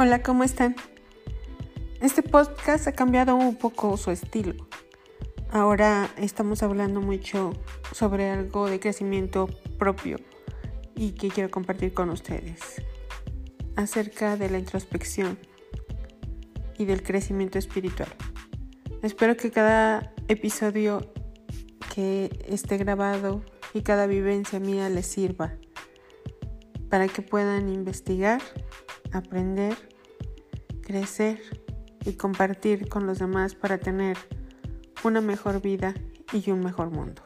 Hola, ¿cómo están? Este podcast ha cambiado un poco su estilo. Ahora estamos hablando mucho sobre algo de crecimiento propio y que quiero compartir con ustedes. Acerca de la introspección y del crecimiento espiritual. Espero que cada episodio que esté grabado y cada vivencia mía les sirva para que puedan investigar aprender, crecer y compartir con los demás para tener una mejor vida y un mejor mundo.